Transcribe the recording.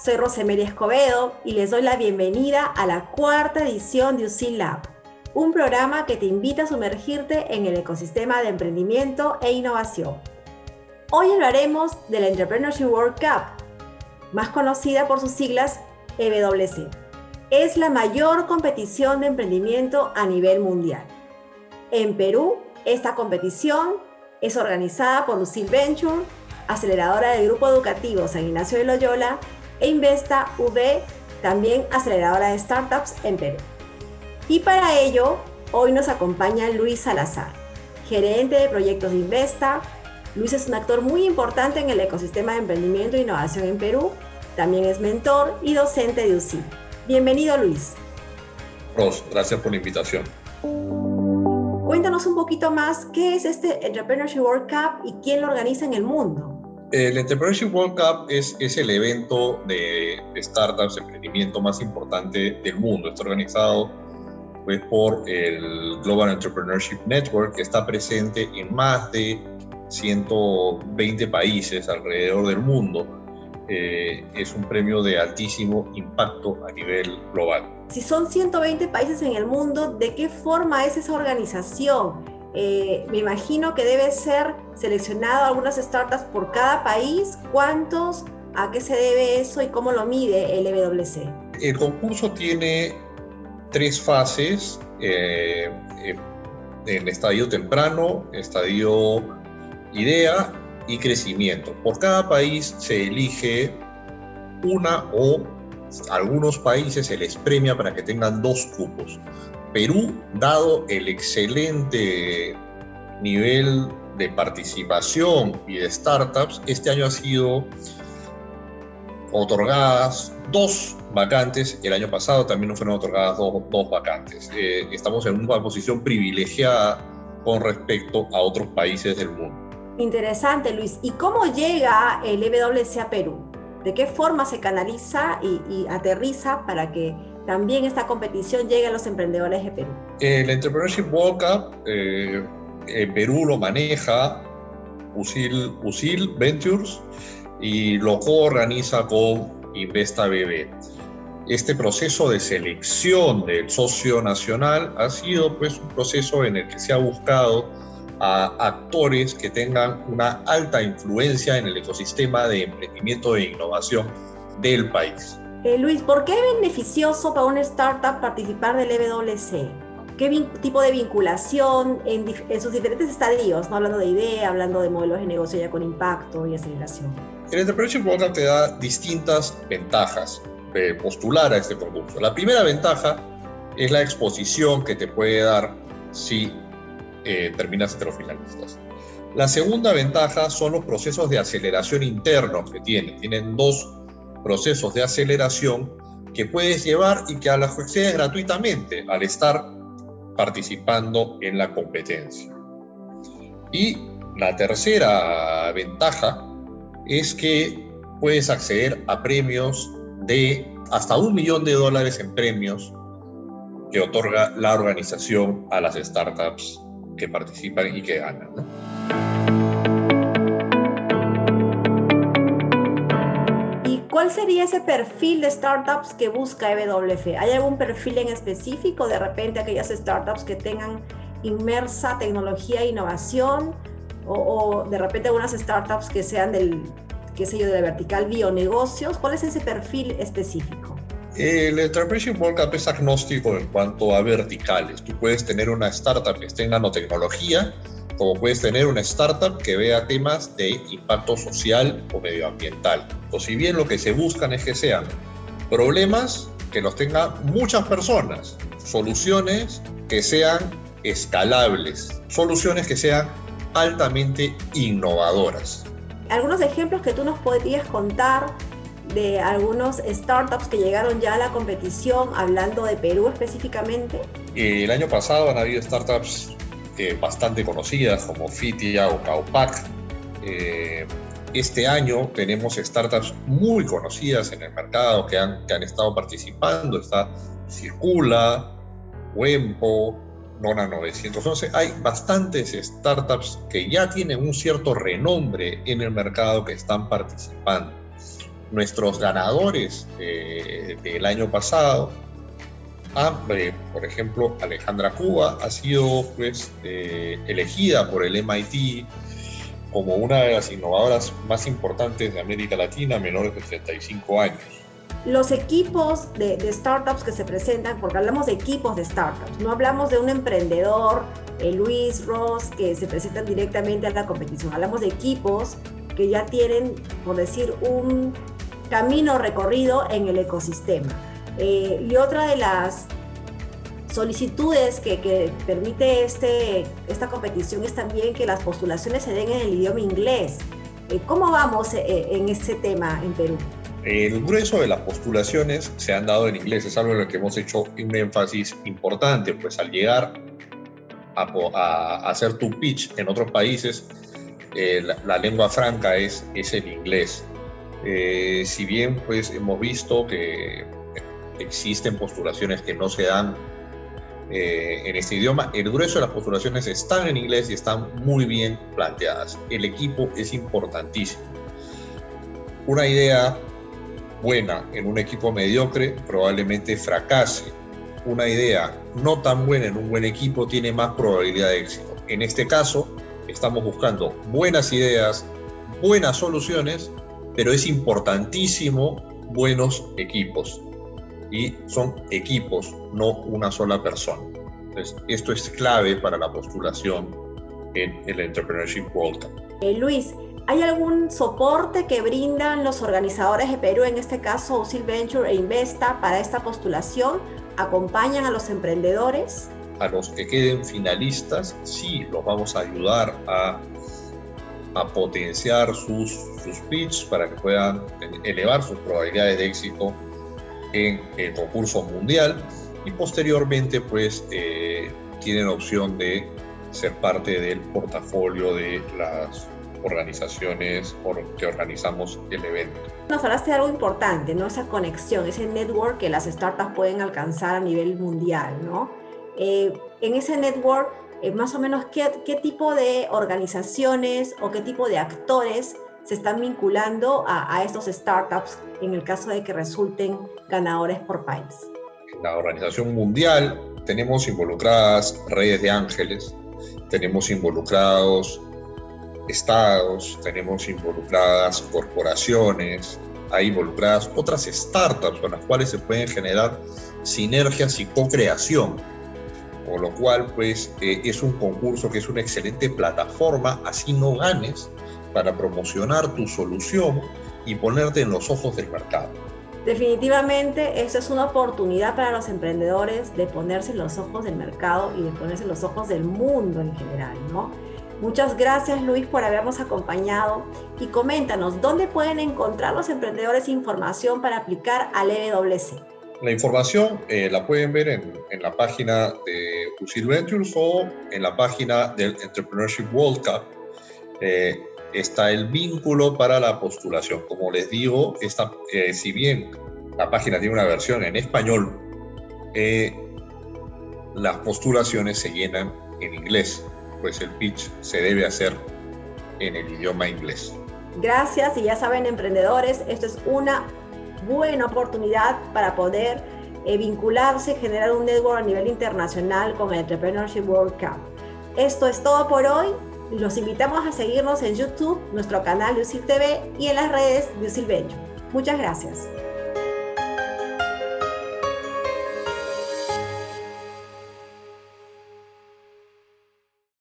Soy Rosemary Escobedo y les doy la bienvenida a la cuarta edición de UC Lab, un programa que te invita a sumergirte en el ecosistema de emprendimiento e innovación. Hoy hablaremos de la Entrepreneurship World Cup, más conocida por sus siglas EWC. Es la mayor competición de emprendimiento a nivel mundial. En Perú, esta competición es organizada por Lucille Venture, aceleradora del Grupo Educativo San Ignacio de Loyola, e Investa V, también aceleradora de startups en Perú. Y para ello, hoy nos acompaña Luis Salazar, gerente de proyectos de Investa. Luis es un actor muy importante en el ecosistema de emprendimiento e innovación en Perú. También es mentor y docente de UCI. Bienvenido, Luis. Ros, gracias por la invitación. Cuéntanos un poquito más qué es este Entrepreneurship World Cup y quién lo organiza en el mundo. El Entrepreneurship World Cup es, es el evento de, startups, emprendimiento más importante del mundo. Está organizado pues, por el Global Entrepreneurship Network, que está presente en más de 120 países alrededor del mundo. Eh, es un premio de altísimo impacto a nivel global. Si son 120 países en el mundo, ¿de qué forma es esa organización? Eh, me imagino que debe ser seleccionado algunas startups por cada país. ¿Cuántos? ¿A qué se debe eso y cómo lo mide el EWC? El concurso tiene tres fases. Eh, eh, en estadio temprano, estadio idea y crecimiento. Por cada país se elige una o algunos países se les premia para que tengan dos cupos. Perú, dado el excelente nivel de participación y de startups, este año ha sido otorgadas dos vacantes. El año pasado también nos fueron otorgadas dos, vacantes. Eh, estamos en una posición privilegiada con respecto a otros países del mundo. Interesante, Luis. ¿Y cómo llega el EWC a Perú? ¿De qué forma se canaliza y aterriza para que también esta competición llega a los emprendedores de Perú? El Entrepreneurship World Cup eh, en Perú lo maneja Usil Ventures y lo coorganiza con Investa BB. Este proceso de selección del socio nacional ha sido pues un proceso en el que se ha buscado a actores que tengan una alta influencia en el ecosistema de emprendimiento e innovación del país. Eh, Luis, ¿por qué es beneficioso para una startup participar del EWC? ¿Qué tipo de vinculación en, sus diferentes estadios? ¿no? Hablando de idea, hablando de modelos de negocio ya con impacto y aceleración. El Entrepreneurship Program te da distintas ventajas de postular a este producto. La primera ventaja es la exposición que te puede dar si eh, terminas entre los finalistas. La segunda ventaja son los procesos de aceleración internos que tienen. Tienen dos procesos de aceleración que puedes llevar y que a la accedes gratuitamente al estar participando en la competencia. Y la tercera ventaja es que puedes acceder a premios de hasta un millón de dólares en premios que otorga la organización a las startups que participan y que ganan. ¿Cuál sería ese perfil de startups que busca EWF? ¿Hay algún perfil en específico? De repente aquellas startups que tengan inmersa tecnología e innovación o, de repente algunas startups que sean del, qué sé yo, de la vertical bionegocios. ¿Cuál es ese perfil específico? El Entrepreneurship World es agnóstico en cuanto a verticales. Tú puedes tener una startup que esté en nanotecnología, como puedes tener una startup que vea temas de impacto social o medioambiental. O si bien lo que se buscan es que sean problemas que los tengan muchas personas, soluciones que sean escalables, soluciones que sean altamente innovadoras. Algunos ejemplos que tú nos podrías contar de algunos startups que llegaron ya a la competición, hablando de Perú específicamente? El año pasado han habido startups bastante conocidas como Fitia o Caupac. Eh, este año tenemos startups muy conocidas en el mercado que han, que han estado participando. Está Circula, Wempo, Nona 911. Hay bastantes startups que ya tienen un cierto renombre en el mercado que están participando. nuestros ganadores del año pasado, por ejemplo, Alejandra Cuba ha sido pues, elegida por el MIT como una de las innovadoras más importantes de América Latina, menores de 35 años. Los equipos de, startups que se presentan, porque hablamos de equipos de startups, no hablamos de un emprendedor, eh, Luis Ross, que se presentan directamente a la competición, hablamos de equipos que ya tienen, por decir, un camino recorrido en el ecosistema. Eh, y otra de las solicitudes que, permite este, esta competición es también que las postulaciones se den en el idioma inglés. Eh, ¿Cómo vamos eh, en este tema en Perú? El grueso de las postulaciones se han dado en inglés, es algo en lo que hemos hecho un énfasis importante, pues al llegar a, hacer tu pitch en otros países, eh, la, lengua franca es, es el inglés. si bien pues hemos visto que existen postulaciones que no se dan eh, en este idioma. El grueso de las postulaciones están en inglés y están muy bien planteadas. El equipo es importantísimo. Una idea buena en un equipo mediocre probablemente fracase. Una idea no tan buena en un buen equipo tiene más probabilidad de éxito. En este caso, estamos buscando buenas ideas, buenas soluciones, pero es importantísimo buenos equipos y son equipos, no una sola persona. Entonces, esto es clave para la postulación en el Entrepreneurship World Cup. Eh, Luis, ¿hay algún soporte que brindan los organizadores de Perú, en este caso Usil Venture e Investa, para esta postulación? ¿Acompañan a los emprendedores? A los que queden finalistas, sí, los vamos a ayudar a, a potenciar sus, sus pitches para que puedan elevar sus probabilidades de éxito en el concurso mundial y posteriormente pues eh, tienen opción de ser parte del portafolio de las organizaciones que organizamos el evento. Nos hablaste de algo importante, ¿no? Esa conexión, ese network que las startups pueden alcanzar a nivel mundial, ¿no? Eh, en ese network, eh, más o menos, ¿qué, ¿qué tipo de organizaciones o qué tipo de actores se están vinculando a, estos startups en el caso de que resulten ganadores por país. La Organización Mundial tenemos involucradas redes de ángeles, tenemos involucrados estados, tenemos involucradas corporaciones, hay involucradas otras startups con las cuales se pueden generar sinergias y co-creación. Con lo cual, pues, eh, es un concurso que es una excelente plataforma, así no ganes, para promocionar tu solución y ponerte en los ojos del mercado. Definitivamente, esa es una oportunidad para los emprendedores de ponerse en los ojos del mercado y de ponerse en los ojos del mundo en general, ¿no? Muchas gracias Luis por habernos acompañado y coméntanos, ¿dónde pueden encontrar los emprendedores información para aplicar al EWC? La información eh, la pueden ver en, en, la página de Usil Ventures o en la página del Entrepreneurship World Cup. Eh, está el vínculo para la postulación. Como les digo, esta, eh, si bien la página tiene una versión en español, eh, las postulaciones se llenan en inglés, pues el pitch se debe hacer en el idioma inglés. Gracias y ya saben emprendedores, esto es una buena oportunidad para poder eh, vincularse generar un network a nivel internacional con el Entrepreneurship World Cup. Esto es todo por hoy. Los invitamos a seguirnos en YouTube, nuestro canal de UCIL TV y en las redes de UCIL Muchas gracias.